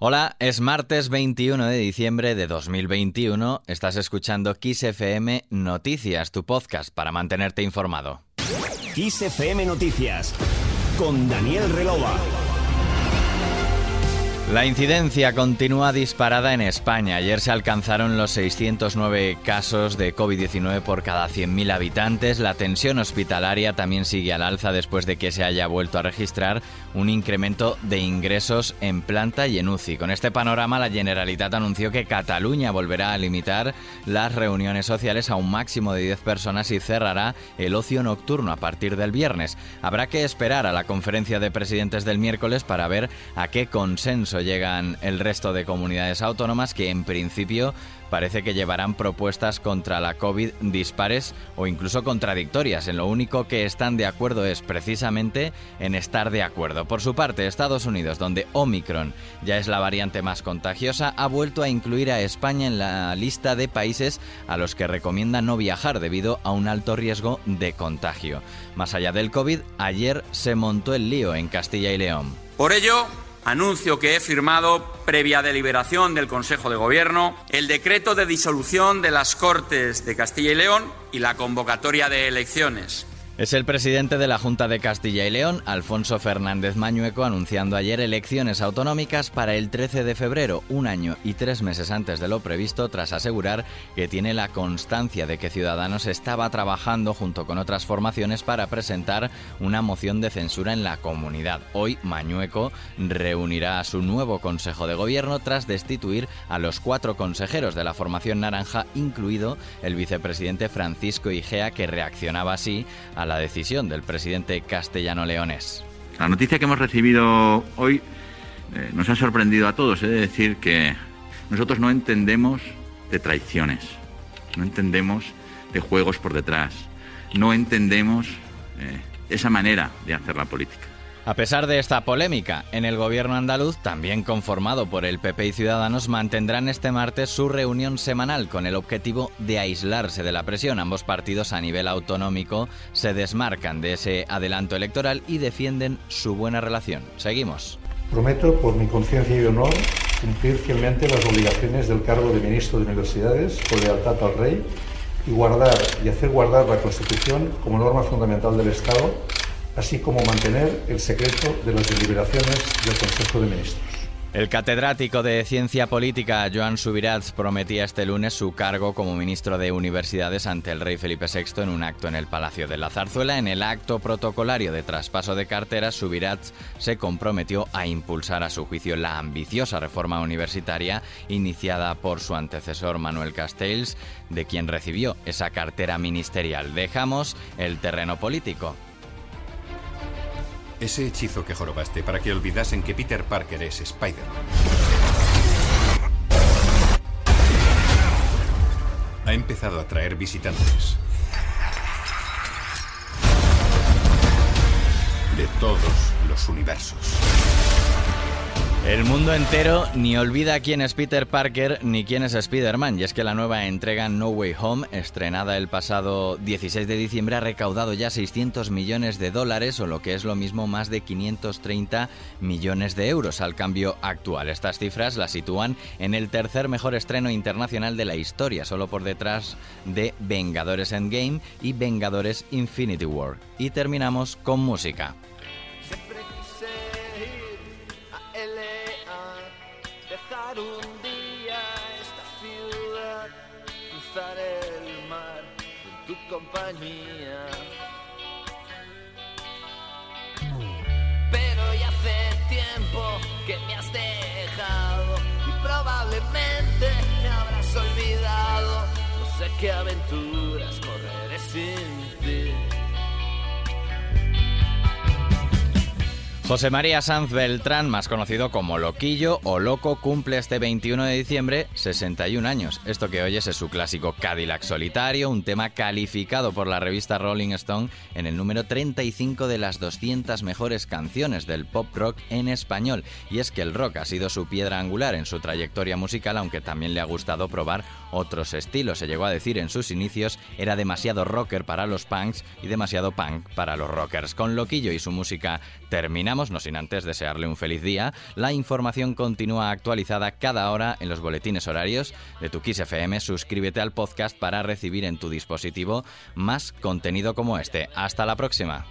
Hola, es martes 21 de diciembre de 2021. Estás escuchando Kiss FM Noticias, tu podcast para mantenerte informado. Kiss FM Noticias con Daniel Relova. La incidencia continúa disparada en España. Ayer se alcanzaron los 609 casos de COVID-19 por cada 100.000 habitantes. La tensión hospitalaria también sigue al alza después de que se haya vuelto a registrar un incremento de ingresos en planta y en UCI. Con este panorama, la Generalitat anunció que Cataluña volverá a limitar las reuniones sociales a un máximo de 10 personas y cerrará el ocio nocturno a partir del viernes. Habrá que esperar a la conferencia de presidentes del miércoles para ver a qué consenso llegan el resto de comunidades autónomas que en principio parece que llevarán propuestas contra la COVID dispares o incluso contradictorias. En lo único que están de acuerdo es precisamente en estar de acuerdo. Por su parte, Estados Unidos, donde Omicron ya es la variante más contagiosa, ha vuelto a incluir a España en la lista de países a los que recomienda no viajar debido a un alto riesgo de contagio. Más allá del COVID, ayer se montó el lío en Castilla y León. Por ello, Anuncio que he firmado, previa deliberación del Consejo de Gobierno, el decreto de disolución de las Cortes de Castilla y León y la convocatoria de elecciones. Es el presidente de la Junta de Castilla y León, Alfonso Fernández Mañueco, anunciando ayer elecciones autonómicas para el 13 de febrero, un año y tres meses antes de lo previsto, tras asegurar que tiene la constancia de que Ciudadanos estaba trabajando junto con otras formaciones para presentar una moción de censura en la comunidad. Hoy Mañueco reunirá a su nuevo Consejo de Gobierno tras destituir a los cuatro consejeros de la formación naranja, incluido el vicepresidente Francisco Igea, que reaccionaba así la decisión del presidente castellano-leonés. La noticia que hemos recibido hoy eh, nos ha sorprendido a todos. Es decir que nosotros no entendemos de traiciones, no entendemos de juegos por detrás, no entendemos eh, esa manera de hacer la política. A pesar de esta polémica, en el gobierno andaluz, también conformado por el PP y Ciudadanos, mantendrán este martes su reunión semanal con el objetivo de aislarse de la presión. Ambos partidos a nivel autonómico se desmarcan de ese adelanto electoral y defienden su buena relación. Seguimos. Prometo, por mi conciencia y honor, cumplir fielmente las obligaciones del cargo de ministro de Universidades con lealtad al Rey y guardar y hacer guardar la Constitución como norma fundamental del Estado así como mantener el secreto de las deliberaciones del Consejo de Ministros. El catedrático de Ciencia Política, Joan Subirats, prometía este lunes su cargo como ministro de Universidades ante el rey Felipe VI en un acto en el Palacio de la Zarzuela. En el acto protocolario de traspaso de carteras, Subirats se comprometió a impulsar a su juicio la ambiciosa reforma universitaria iniciada por su antecesor Manuel Castells, de quien recibió esa cartera ministerial. Dejamos el terreno político. Ese hechizo que jorobaste para que olvidasen que Peter Parker es Spider-Man. Ha empezado a traer visitantes. De todos los universos. El mundo entero ni olvida quién es Peter Parker ni quién es Spider-Man, y es que la nueva entrega No Way Home, estrenada el pasado 16 de diciembre, ha recaudado ya 600 millones de dólares, o lo que es lo mismo, más de 530 millones de euros al cambio actual. Estas cifras la sitúan en el tercer mejor estreno internacional de la historia, solo por detrás de Vengadores Endgame y Vengadores Infinity War. Y terminamos con música. Compañía. Pero ya hace tiempo que me has dejado y probablemente me habrás olvidado. No sé qué aventuras correré sin José María Sanz Beltrán, más conocido como Loquillo o Loco, cumple este 21 de diciembre 61 años. Esto que oyes es su clásico Cadillac Solitario, un tema calificado por la revista Rolling Stone en el número 35 de las 200 mejores canciones del pop rock en español. Y es que el rock ha sido su piedra angular en su trayectoria musical, aunque también le ha gustado probar otros estilos. Se llegó a decir en sus inicios era demasiado rocker para los punks y demasiado punk para los rockers. Con Loquillo y su música terminamos no sin antes desearle un feliz día. La información continúa actualizada cada hora en los boletines horarios de tu Kiss FM. Suscríbete al podcast para recibir en tu dispositivo más contenido como este. Hasta la próxima.